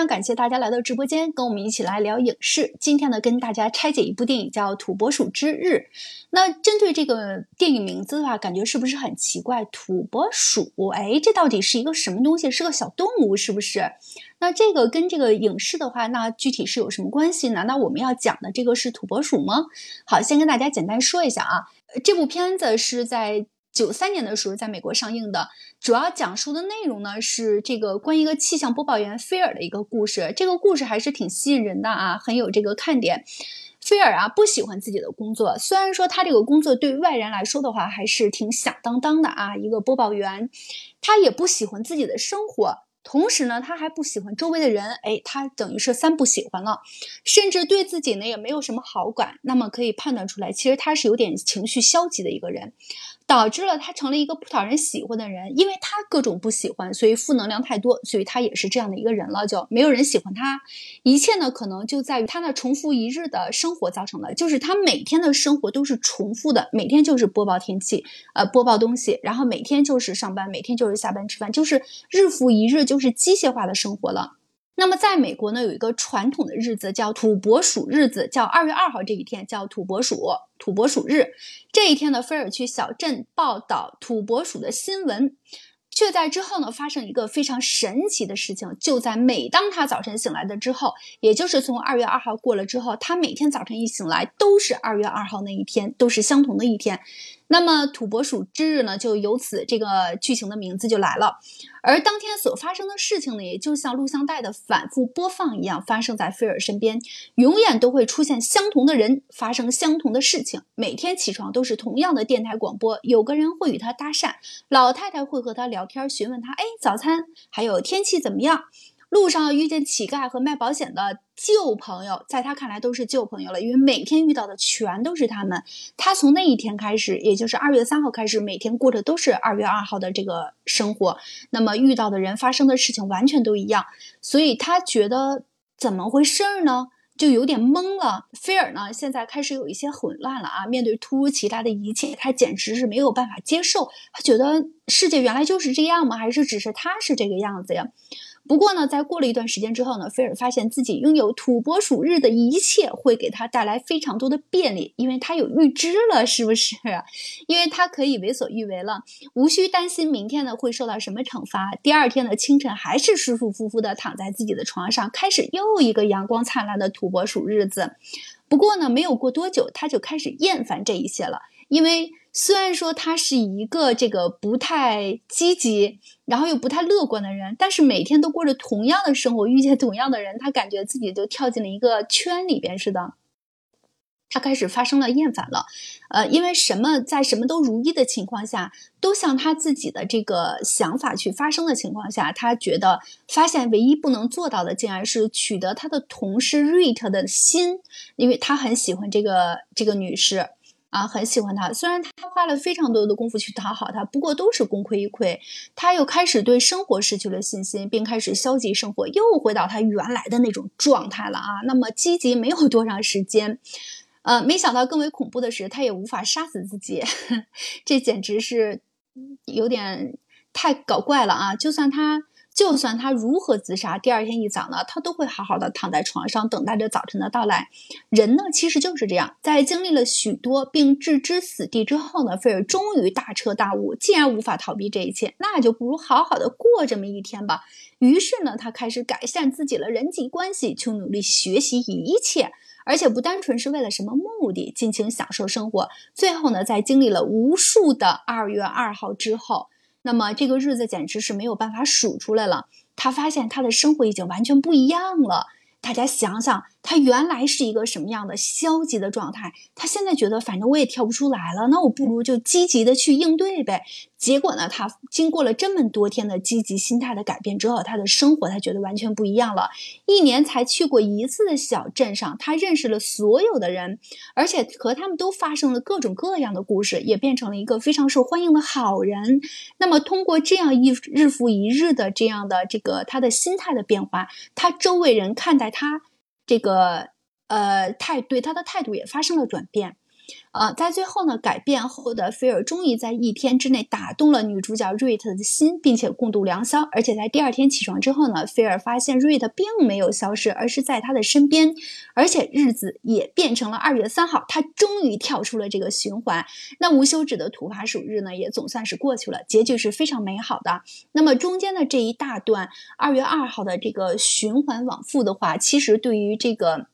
非常感谢大家来到直播间，跟我们一起来聊影视。今天呢，跟大家拆解一部电影叫《土拨鼠之日》。那针对这个电影名字的话，感觉是不是很奇怪？土拨鼠，哎，这到底是一个什么东西？是个小动物，是不是？那这个跟这个影视的话，那具体是有什么关系？难道我们要讲的这个是土拨鼠吗？好，先跟大家简单说一下啊，这部片子是在。九三年的时候，在美国上映的，主要讲述的内容呢是这个关于一个气象播报员菲尔的一个故事。这个故事还是挺吸引人的啊，很有这个看点。菲尔啊不喜欢自己的工作，虽然说他这个工作对外人来说的话还是挺响当当的啊，一个播报员，他也不喜欢自己的生活。同时呢，他还不喜欢周围的人，哎，他等于是三不喜欢了，甚至对自己呢也没有什么好感。那么可以判断出来，其实他是有点情绪消极的一个人，导致了他成了一个不讨人喜欢的人。因为他各种不喜欢，所以负能量太多，所以他也是这样的一个人了，就没有人喜欢他。一切呢，可能就在于他那重复一日的生活造成的，就是他每天的生活都是重复的，每天就是播报天气，呃，播报东西，然后每天就是上班，每天就是下班吃饭，就是日复一日。就是机械化的生活了。那么，在美国呢，有一个传统的日子叫土拨鼠日子，叫二月二号这一天叫土拨鼠土拨鼠日。这一天呢，菲尔去小镇报道土拨鼠的新闻。却在之后呢，发生一个非常神奇的事情。就在每当他早晨醒来的之后，也就是从二月二号过了之后，他每天早晨一醒来都是二月二号那一天，都是相同的一天。那么土拨鼠之日呢，就由此这个剧情的名字就来了。而当天所发生的事情呢，也就像录像带的反复播放一样，发生在菲尔身边，永远都会出现相同的人，发生相同的事情。每天起床都是同样的电台广播，有个人会与他搭讪，老太太会和他聊天，询问他，哎，早餐还有天气怎么样。路上遇见乞丐和卖保险的旧朋友，在他看来都是旧朋友了，因为每天遇到的全都是他们。他从那一天开始，也就是二月三号开始，每天过着都是二月二号的这个生活。那么遇到的人、发生的事情完全都一样，所以他觉得怎么回事儿呢？就有点懵了。菲尔呢，现在开始有一些混乱了啊！面对突如其来的一切，他简直是没有办法接受。他觉得世界原来就是这样吗？还是只是他是这个样子呀？不过呢，在过了一段时间之后呢，菲尔发现自己拥有土拨鼠日的一切会给他带来非常多的便利，因为他有预知了，是不是？因为他可以为所欲为了，无需担心明天呢会受到什么惩罚。第二天的清晨，还是舒舒服服的躺在自己的床上，开始又一个阳光灿烂的土拨鼠日子。不过呢，没有过多久，他就开始厌烦这一切了，因为。虽然说他是一个这个不太积极，然后又不太乐观的人，但是每天都过着同样的生活，遇见同样的人，他感觉自己就跳进了一个圈里边似的。他开始发生了厌烦了，呃，因为什么在什么都如意的情况下，都像他自己的这个想法去发生的情况下，他觉得发现唯一不能做到的，竟然是取得他的同事瑞特的心，因为他很喜欢这个这个女士。啊，很喜欢他，虽然他花了非常多的功夫去讨好他，不过都是功亏一篑。他又开始对生活失去了信心，并开始消极生活，又回到他原来的那种状态了啊。那么积极没有多长时间，呃，没想到更为恐怖的是，他也无法杀死自己，这简直是有点太搞怪了啊！就算他。就算他如何自杀，第二天一早呢，他都会好好的躺在床上，等待着早晨的到来。人呢，其实就是这样，在经历了许多并置之死地之后呢，菲尔终于大彻大悟：既然无法逃避这一切，那就不如好好的过这么一天吧。于是呢，他开始改善自己的人际关系，去努力学习一切，而且不单纯是为了什么目的，尽情享受生活。最后呢，在经历了无数的二月二号之后。那么这个日子简直是没有办法数出来了。他发现他的生活已经完全不一样了。大家想想，他原来是一个什么样的消极的状态？他现在觉得，反正我也跳不出来了，那我不如就积极的去应对呗。结果呢，他经过了这么多天的积极心态的改变之后，他的生活他觉得完全不一样了。一年才去过一次的小镇上，他认识了所有的人，而且和他们都发生了各种各样的故事，也变成了一个非常受欢迎的好人。那么，通过这样一日复一日的这样的这个他的心态的变化，他周围人看待他这个呃态对他的态度也发生了转变。呃，在最后呢，改变后的菲尔终于在一天之内打动了女主角瑞特的心，并且共度良宵。而且在第二天起床之后呢，菲尔发现瑞特并没有消失，而是在他的身边，而且日子也变成了二月三号。他终于跳出了这个循环，那无休止的土法暑日呢，也总算是过去了，结局是非常美好的。那么中间的这一大段二月二号的这个循环往复的话，其实对于这个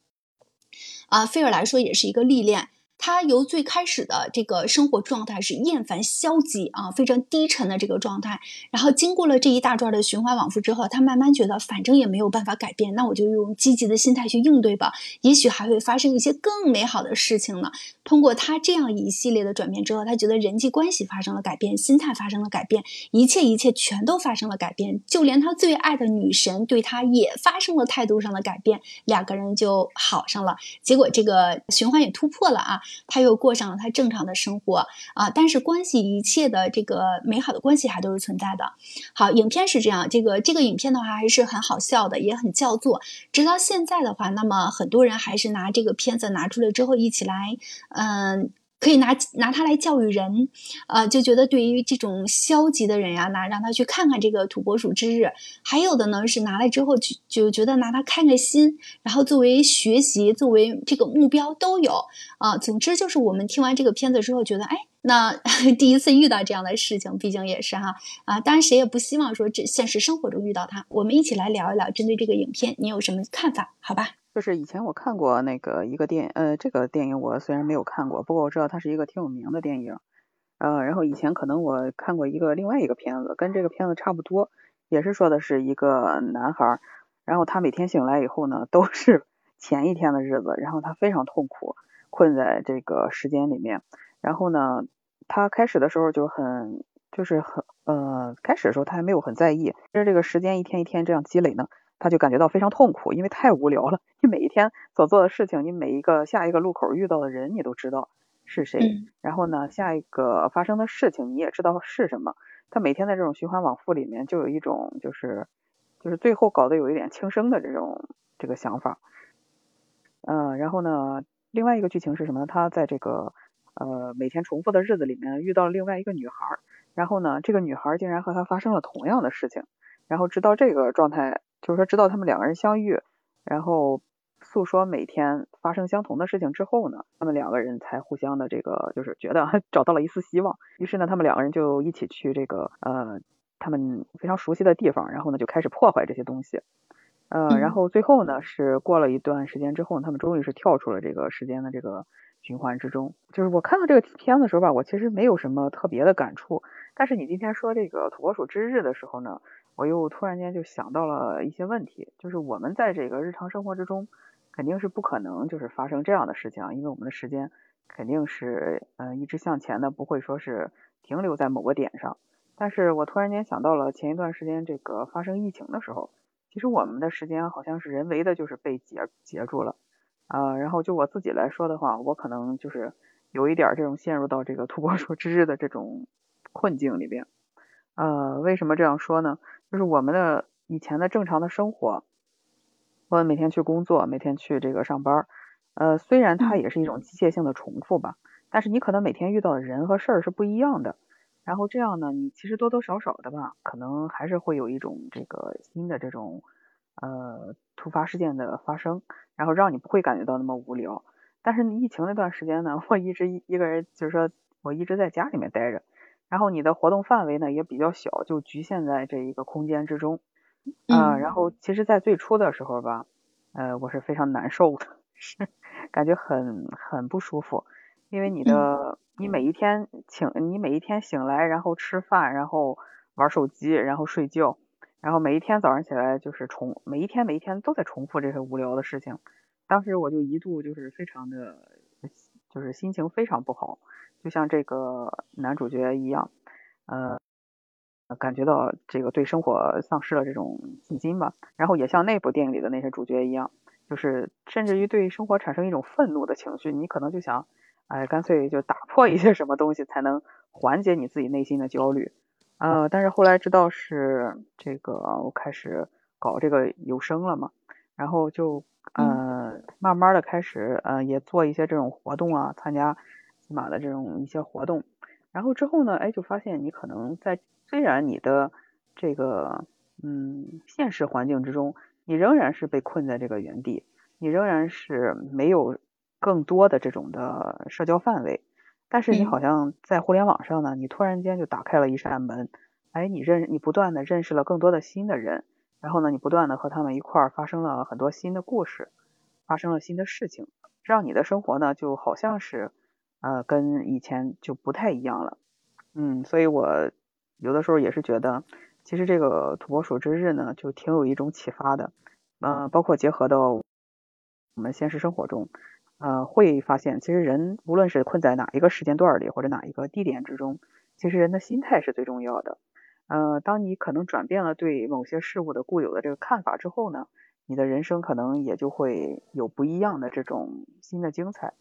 啊菲尔来说也是一个历练。他由最开始的这个生活状态是厌烦、消极啊，非常低沉的这个状态，然后经过了这一大段的循环往复之后，他慢慢觉得反正也没有办法改变，那我就用积极的心态去应对吧，也许还会发生一些更美好的事情呢。通过他这样一系列的转变之后，他觉得人际关系发生了改变，心态发生了改变，一切一切全都发生了改变，就连他最爱的女神对他也发生了态度上的改变，两个人就好上了。结果这个循环也突破了啊。他又过上了他正常的生活啊，但是关系一切的这个美好的关系还都是存在的。好，影片是这样，这个这个影片的话还是很好笑的，也很叫座。直到现在的话，那么很多人还是拿这个片子拿出来之后一起来，嗯。可以拿拿它来教育人，呃，就觉得对于这种消极的人呀，拿让他去看看这个土拨鼠之日。还有的呢是拿来之后就就觉得拿它开开心，然后作为学习，作为这个目标都有啊。总之就是我们听完这个片子之后，觉得哎，那 第一次遇到这样的事情，毕竟也是哈啊。当然谁也不希望说这现实生活中遇到它。我们一起来聊一聊针对这个影片，你有什么看法？好吧？就是以前我看过那个一个电影，呃，这个电影我虽然没有看过，不过我知道它是一个挺有名的电影，呃，然后以前可能我看过一个另外一个片子，跟这个片子差不多，也是说的是一个男孩，然后他每天醒来以后呢，都是 前一天的日子，然后他非常痛苦，困在这个时间里面，然后呢，他开始的时候就很，就是很，呃，开始的时候他还没有很在意，但是这个时间一天一天这样积累呢。他就感觉到非常痛苦，因为太无聊了。你每一天所做的事情，你每一个下一个路口遇到的人，你都知道是谁。然后呢，下一个发生的事情，你也知道是什么。他每天在这种循环往复里面，就有一种就是就是最后搞得有一点轻生的这种这个想法。嗯，然后呢，另外一个剧情是什么呢？他在这个呃每天重复的日子里面遇到了另外一个女孩，然后呢，这个女孩竟然和他发生了同样的事情。然后直到这个状态。就是说，直到他们两个人相遇，然后诉说每天发生相同的事情之后呢，他们两个人才互相的这个，就是觉得 找到了一丝希望。于是呢，他们两个人就一起去这个呃他们非常熟悉的地方，然后呢就开始破坏这些东西。呃，然后最后呢是过了一段时间之后，他们终于是跳出了这个时间的这个循环之中。就是我看到这个片的时候吧，我其实没有什么特别的感触。但是你今天说这个土拨鼠之日的时候呢？我又突然间就想到了一些问题，就是我们在这个日常生活之中，肯定是不可能就是发生这样的事情，因为我们的时间肯定是嗯一直向前的，不会说是停留在某个点上。但是我突然间想到了前一段时间这个发生疫情的时候，其实我们的时间好像是人为的就是被截截住了啊。然后就我自己来说的话，我可能就是有一点这种陷入到这个土拨鼠之日的这种困境里边。呃，为什么这样说呢？就是我们的以前的正常的生活，我每天去工作，每天去这个上班，呃，虽然它也是一种机械性的重复吧，但是你可能每天遇到的人和事儿是不一样的。然后这样呢，你其实多多少少的吧，可能还是会有一种这个新的这种呃突发事件的发生，然后让你不会感觉到那么无聊。但是疫情那段时间呢，我一直一个人，就是说我一直在家里面待着。然后你的活动范围呢也比较小，就局限在这一个空间之中，啊，然后其实，在最初的时候吧，呃，我是非常难受的，是感觉很很不舒服，因为你的你每一天醒，你每一天醒来，然后吃饭，然后玩手机，然后睡觉，然后每一天早上起来就是重，每一天每一天都在重复这些无聊的事情，当时我就一度就是非常的，就是心情非常不好。就像这个男主角一样，呃，感觉到这个对生活丧失了这种信心吧。然后也像那部电影里的那些主角一样，就是甚至于对生活产生一种愤怒的情绪。你可能就想，哎，干脆就打破一些什么东西，才能缓解你自己内心的焦虑。呃，但是后来知道是这个，我开始搞这个有声了嘛，然后就呃慢慢的开始呃也做一些这种活动啊，参加。起码的这种一些活动。然后之后呢，哎，就发现你可能在虽然你的这个嗯现实环境之中，你仍然是被困在这个原地，你仍然是没有更多的这种的社交范围。但是你好像在互联网上呢，你突然间就打开了一扇门，哎，你认你不断的认识了更多的新的人，然后呢，你不断的和他们一块儿发生了很多新的故事，发生了新的事情，让你的生活呢就好像是呃跟以前就不太一样了，嗯，所以我有的时候也是觉得，其实这个土拨鼠之日呢就挺有一种启发的，呃，包括结合到我们现实生活中。呃，会发现其实人无论是困在哪一个时间段里，或者哪一个地点之中，其实人的心态是最重要的。呃，当你可能转变了对某些事物的固有的这个看法之后呢，你的人生可能也就会有不一样的这种新的精彩。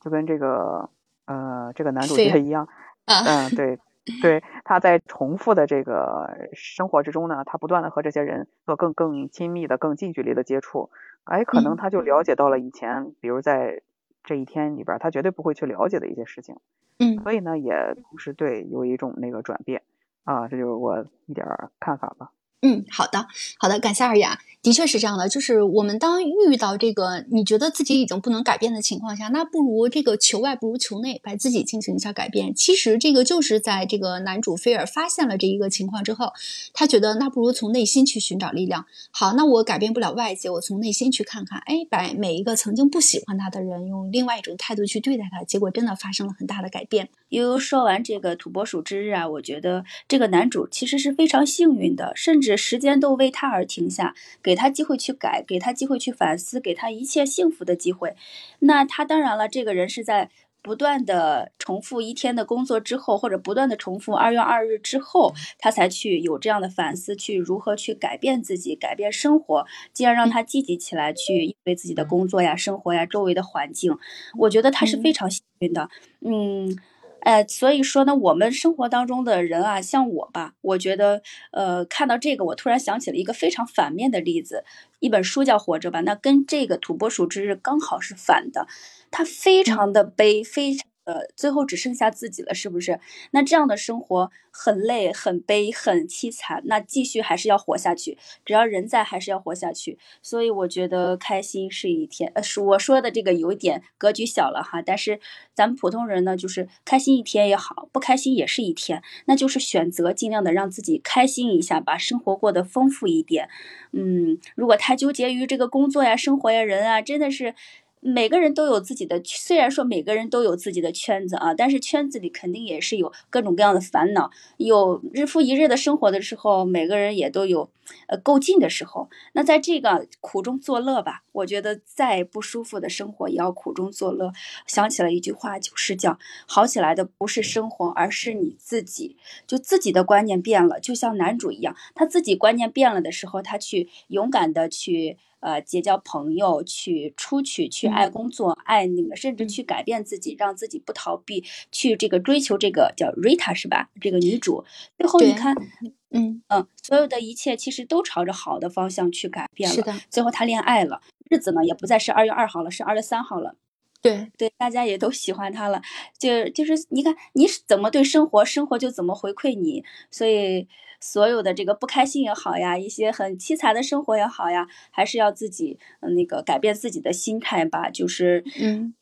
就跟这个呃这个男主角一样，嗯，对 对，他在重复的这个生活之中呢，他不断的和这些人做更更亲密的、更近距离的接触。哎，可能他就了解到了以前，比如在这一天里边，他绝对不会去了解的一些事情。嗯，所以呢，也同时对有一种那个转变啊，这就是我一点看法吧。嗯，好的，好的，感谢二雅。的确是这样的，就是我们当遇到这个你觉得自己已经不能改变的情况下，那不如这个求外不如求内，把自己进行一下改变。其实这个就是在这个男主菲尔发现了这一个情况之后，他觉得那不如从内心去寻找力量。好，那我改变不了外界，我从内心去看看，哎，把每一个曾经不喜欢他的人用另外一种态度去对待他，结果真的发生了很大的改变。悠悠说完这个土拨鼠之日啊，我觉得这个男主其实是非常幸运的，甚至时间都为他而停下，给他机会去改，给他机会去反思，给他一切幸福的机会。那他当然了，这个人是在不断的重复一天的工作之后，或者不断的重复二月二日之后，他才去有这样的反思，去如何去改变自己，改变生活，进而让他积极起来，去应对自己的工作呀、生活呀、周围的环境。我觉得他是非常幸运的，嗯。呃，所以说呢，我们生活当中的人啊，像我吧，我觉得，呃，看到这个，我突然想起了一个非常反面的例子，一本书叫《活着吧》，那跟这个土拨鼠之日刚好是反的，它非常的悲，非常。呃，最后只剩下自己了，是不是？那这样的生活很累、很悲、很凄惨。那继续还是要活下去，只要人在，还是要活下去。所以我觉得开心是一天。呃，是我说的这个有点格局小了哈。但是咱们普通人呢，就是开心一天也好，不开心也是一天。那就是选择尽量的让自己开心一下，把生活过得丰富一点。嗯，如果太纠结于这个工作呀、生活呀、人啊，真的是。每个人都有自己的，虽然说每个人都有自己的圈子啊，但是圈子里肯定也是有各种各样的烦恼，有日复一日的生活的时候，每个人也都有呃够劲的时候。那在这个苦中作乐吧，我觉得再不舒服的生活也要苦中作乐。想起了一句话，就是叫好起来的不是生活，而是你自己。就自己的观念变了，就像男主一样，他自己观念变了的时候，他去勇敢的去。呃，结交朋友，去出去，去爱工作，爱那个，甚至去改变自己，让自己不逃避，去这个追求这个叫 Rita 是吧？这个女主最后你看，嗯嗯，所有的一切其实都朝着好的方向去改变了。是的，最后他恋爱了，日子呢也不再是二月二号了，是二月三号了。对对，大家也都喜欢他了。就就是你看你怎么对生活，生活就怎么回馈你。所以。所有的这个不开心也好呀，一些很凄惨的生活也好呀，还是要自己那个改变自己的心态吧。就是，嗯，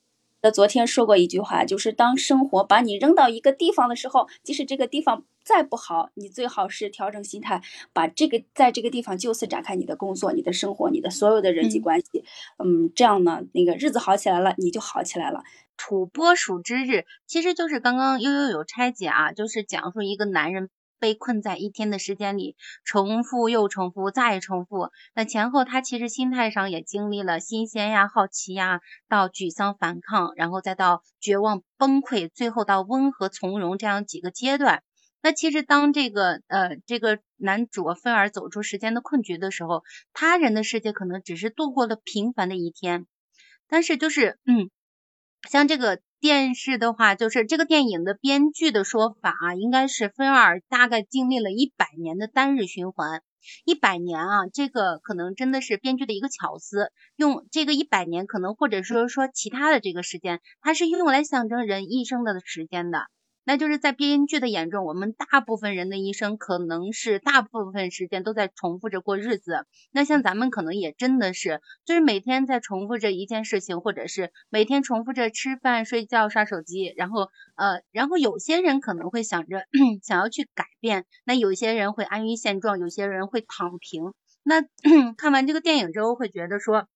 那昨天说过一句话，就是当生活把你扔到一个地方的时候，即使这个地方再不好，你最好是调整心态，把这个在这个地方就此展开你的工作、你的生活、你的所有的人际关系。嗯，这样呢，那个日子好起来了，你就好起来了。土拨鼠之日其实就是刚刚悠悠有拆解啊，就是讲述一个男人。被困在一天的时间里，重复又重复再重复。那前后他其实心态上也经历了新鲜呀、好奇呀，到沮丧反抗，然后再到绝望崩溃，最后到温和从容这样几个阶段。那其实当这个呃这个男主菲尔走出时间的困局的时候，他人的世界可能只是度过了平凡的一天，但是就是嗯，像这个电视的话，就是这个电影的编剧的说法啊，应该是菲尔大概经历了一百年的单日循环。一百年啊，这个可能真的是编剧的一个巧思，用这个一百年，可能或者说说其他的这个时间，它是用来象征人一生的时间的。那就是在编剧的眼中，我们大部分人的一生可能是大部分时间都在重复着过日子。那像咱们可能也真的是，就是每天在重复着一件事情，或者是每天重复着吃饭、睡觉、刷手机。然后呃，然后有些人可能会想着 想要去改变，那有些人会安于现状，有些人会躺平。那 看完这个电影之后，会觉得说，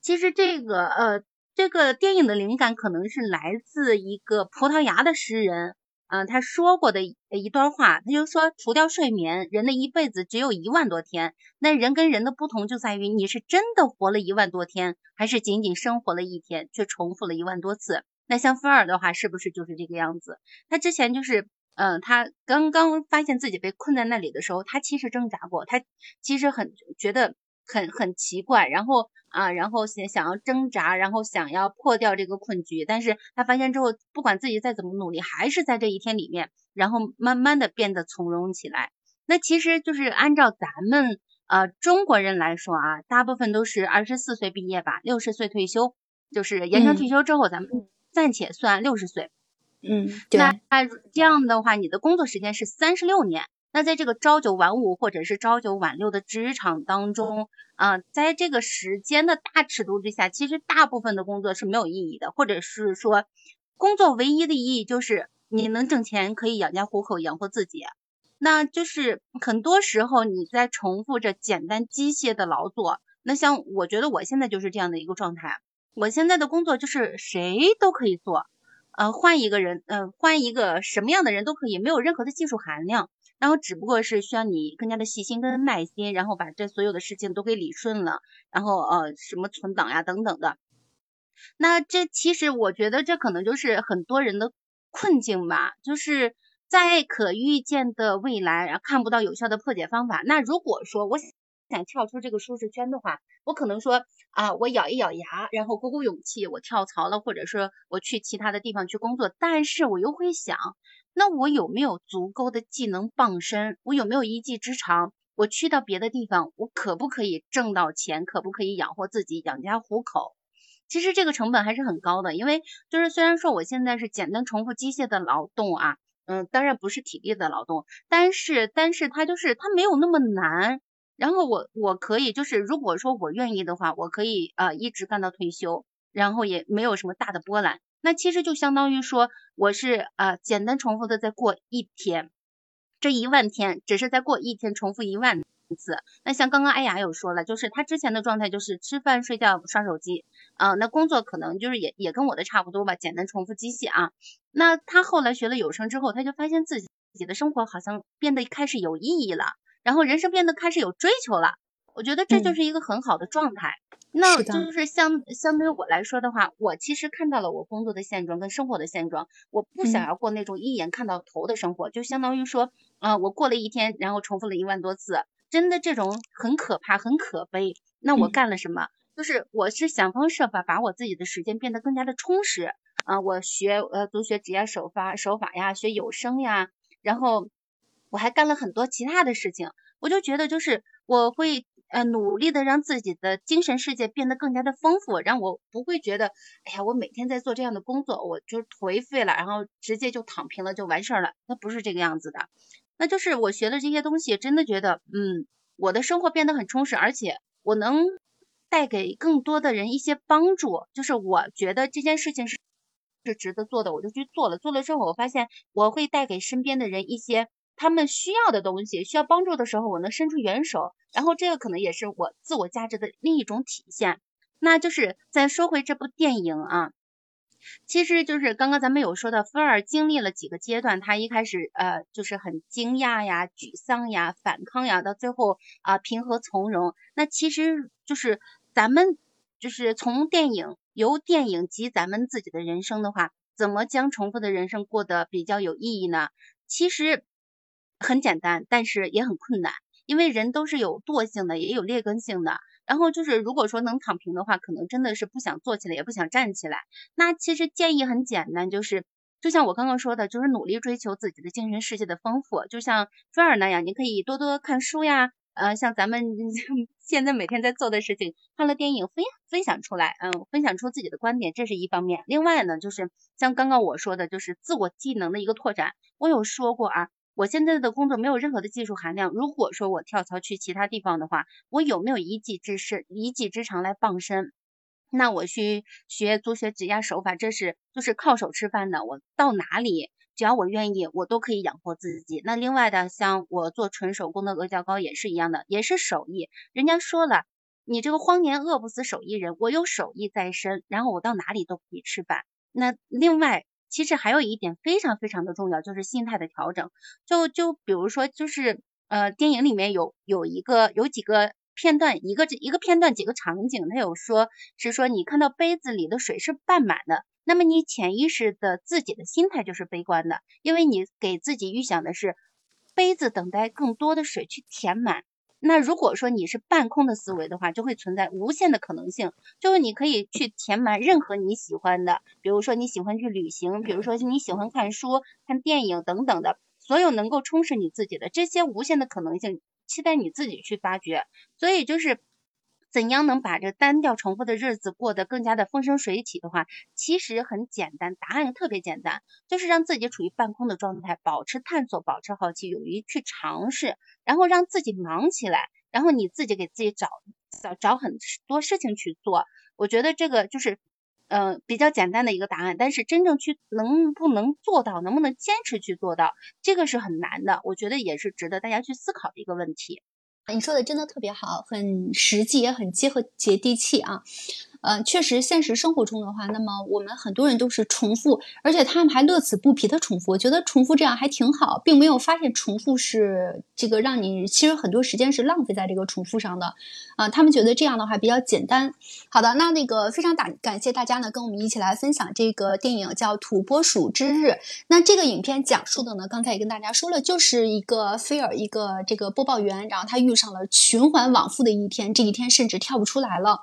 其实这个呃。这个电影的灵感可能是来自一个葡萄牙的诗人，嗯，他说过的一段话，他就说，除掉睡眠，人的一辈子只有一万多天。那人跟人的不同就在于，你是真的活了一万多天，还是仅仅生活了一天，却重复了一万多次。那像菲尔的话，是不是就是这个样子？他之前就是，嗯，他刚刚发现自己被困在那里的时候，他其实挣扎过，他其实很觉得。很很奇怪，然后啊，然后想想要挣扎，然后想要破掉这个困局，但是他发现之后，不管自己再怎么努力，还是在这一天里面，然后慢慢的变得从容起来。那其实就是按照咱们呃中国人来说啊，大部分都是二十四岁毕业吧，六十岁退休，就是延长退休之后，咱们暂且算六十岁。嗯，那那这样的话，你的工作时间是三十六年。那在这个朝九晚五或者是朝九晚六的职场当中，啊，在这个时间的大尺度之下，其实大部分的工作是没有意义的，或者是说，工作唯一的意义就是你能挣钱，可以养家糊口，养活自己。那就是很多时候你在重复着简单机械的劳作。那像我觉得我现在就是这样的一个状态，我现在的工作就是谁都可以做，呃，换一个人，呃，换一个什么样的人都可以，没有任何的技术含量。然后只不过是需要你更加的细心跟耐心，然后把这所有的事情都给理顺了，然后呃什么存档呀等等的。那这其实我觉得这可能就是很多人的困境吧，就是在可预见的未来，然后看不到有效的破解方法。那如果说我想跳出这个舒适圈的话，我可能说啊，我咬一咬牙，然后鼓鼓勇气，我跳槽了，或者说我去其他的地方去工作。但是我又会想。那我有没有足够的技能傍身？我有没有一技之长？我去到别的地方，我可不可以挣到钱？可不可以养活自己、养家糊口？其实这个成本还是很高的，因为就是虽然说我现在是简单重复机械的劳动啊，嗯，当然不是体力的劳动，但是但是它就是它没有那么难。然后我我可以就是如果说我愿意的话，我可以呃一直干到退休，然后也没有什么大的波澜。那其实就相当于说，我是呃简单重复的在过一天，这一万天只是在过一天，重复一万次。那像刚刚艾雅有说了，就是他之前的状态就是吃饭、睡觉、刷手机，啊，那工作可能就是也也跟我的差不多吧，简单重复机械啊。那他后来学了有声之后，他就发现自己自己的生活好像变得开始有意义了，然后人生变得开始有追求了。我觉得这就是一个很好的状态。那就是相相对于我来说的话，我其实看到了我工作的现状跟生活的现状，我不想要过那种一眼看到头的生活，就相当于说，啊，我过了一天，然后重复了一万多次，真的这种很可怕，很可悲。那我干了什么？就是我是想方设法把我自己的时间变得更加的充实啊，我学呃读学职业手法手法呀，学有声呀，然后我还干了很多其他的事情，我就觉得就是我会。呃，努力的让自己的精神世界变得更加的丰富，让我不会觉得，哎呀，我每天在做这样的工作，我就颓废了，然后直接就躺平了，就完事儿了。那不是这个样子的，那就是我学的这些东西，真的觉得，嗯，我的生活变得很充实，而且我能带给更多的人一些帮助。就是我觉得这件事情是是值得做的，我就去做了。做了之后，我发现我会带给身边的人一些。他们需要的东西，需要帮助的时候，我能伸出援手，然后这个可能也是我自我价值的另一种体现。那就是再说回这部电影啊，其实就是刚刚咱们有说到，菲尔经历了几个阶段，他一开始呃就是很惊讶呀、沮丧呀、反抗呀，到最后啊平和从容。那其实就是咱们就是从电影由电影及咱们自己的人生的话，怎么将重复的人生过得比较有意义呢？其实。很简单，但是也很困难，因为人都是有惰性的，也有劣根性的。然后就是如果说能躺平的话，可能真的是不想坐起来，也不想站起来。那其实建议很简单，就是就像我刚刚说的，就是努力追求自己的精神世界的丰富。就像菲儿那样，你可以多多看书呀。呃，像咱们 现在每天在做的事情，看了电影分分享出来，嗯，分享出自己的观点，这是一方面。另外呢，就是像刚刚我说的，就是自我技能的一个拓展。我有说过啊，我现在的工作没有任何的技术含量。如果说我跳槽去其他地方的话，我有没有一技之师、一技之长来傍身？那我去学足学指压手法，这是就是靠手吃饭的。我到哪里？只要我愿意，我都可以养活自己。那另外的，像我做纯手工的阿胶糕也是一样的，也是手艺。人家说了，你这个荒年饿不死手艺人，我有手艺在身，然后我到哪里都可以吃饭。那另外，其实还有一点非常非常的重要，就是心态的调整。就就比如说，就是呃，电影里面有有一个有几个片段，一个一个片段几个场景，他有说是说你看到杯子里的水是半满的。那么你潜意识的自己的心态就是悲观的，因为你给自己预想的是杯子等待更多的水去填满。那如果说你是半空的思维的话，就会存在无限的可能性，就是你可以去填满任何你喜欢的，比如说你喜欢去旅行，比如说你喜欢看书、看电影等等的，所有能够充实你自己的这些无限的可能性，期待你自己去发掘。所以就是。怎样能把这单调重复的日子过得更加的风生水起的话，其实很简单，答案特别简单，就是让自己处于半空的状态，保持探索，保持好奇，勇于去尝试，然后让自己忙起来，然后你自己给自己找找找很多事情去做。我觉得这个就是嗯比较简单的一个答案，但是真正去能不能做到，能不能坚持去做到，这个是很难的。我觉得也是值得大家去思考的一个问题。你说的真的特别好，很实际，也很结合接地气啊。呃，确实，现实生活中的话，那么我们很多人都是重复，而且他们还乐此不疲的重复。我觉得重复这样还挺好，并没有发现重复是这个让你其实很多时间是浪费在这个重复上的啊。他们觉得这样的话比较简单。好的，那那个非常感感谢大家呢，跟我们一起来分享这个电影叫《土拨鼠之日》。那这个影片讲述的呢，刚才也跟大家说了，就是一个菲尔，一个这个播报员，然后他遇上了循环往复的一天，这一天甚至跳不出来了。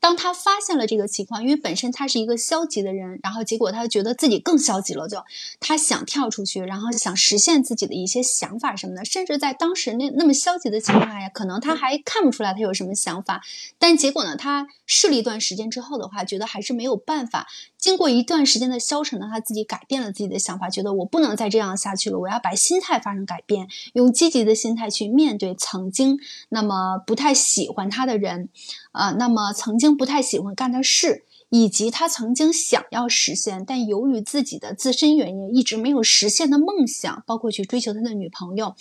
当他发现了这个情况，因为本身他是一个消极的人，然后结果他觉得自己更消极了，就他想跳出去，然后想实现自己的一些想法什么的，甚至在当时那那么消极的情况下，可能他还看不出来他有什么想法，但结果呢，他试了一段时间之后的话，觉得还是没有办法。经过一段时间的消沉呢，他自己改变了自己的想法，觉得我不能再这样下去了，我要把心态发生改变，用积极的心态去面对曾经那么不太喜欢他的人，啊，那么曾经不太喜欢干的事，以及他曾经想要实现但由于自己的自身原因一直没有实现的梦想，包括去追求他的女朋友。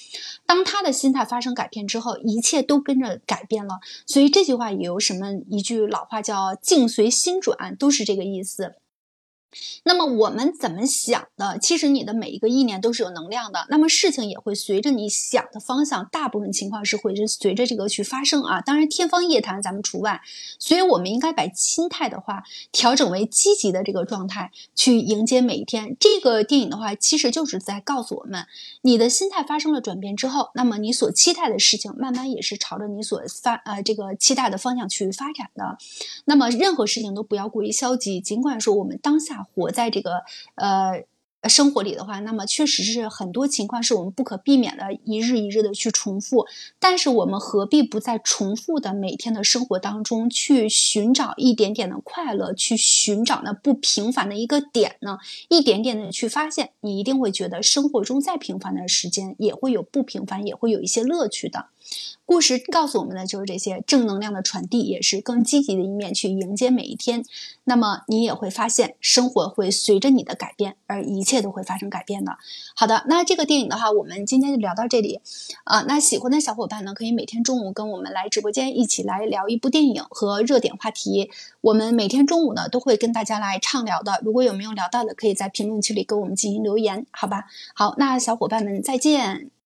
当他的心态发生改变之后，一切都跟着改变了。所以这句话也有什么一句老话叫“境随心转”，都是这个意思。那么我们怎么想的？其实你的每一个意念都是有能量的。那么事情也会随着你想的方向，大部分情况是会是随着这个去发生啊。当然天方夜谭，咱们除外。所以我们应该把心态的话调整为积极的这个状态，去迎接每一天。这个电影的话，其实就是在告诉我们，你的心态发生了转变之后，那么你所期待的事情，慢慢也是朝着你所发呃这个期待的方向去发展的。那么任何事情都不要过于消极，尽管说我们当下。活在这个呃生活里的话，那么确实是很多情况是我们不可避免的，一日一日的去重复。但是我们何必不在重复的每天的生活当中去寻找一点点的快乐，去寻找那不平凡的一个点呢？一点点的去发现，你一定会觉得生活中再平凡的时间也会有不平凡，也会有一些乐趣的。故事告诉我们的就是这些正能量的传递，也是更积极的一面去迎接每一天。那么你也会发现，生活会随着你的改变，而一切都会发生改变的。好的，那这个电影的话，我们今天就聊到这里啊。那喜欢的小伙伴呢，可以每天中午跟我们来直播间一起来聊一部电影和热点话题。我们每天中午呢都会跟大家来畅聊的。如果有没有聊到的，可以在评论区里给我们进行留言，好吧？好，那小伙伴们再见。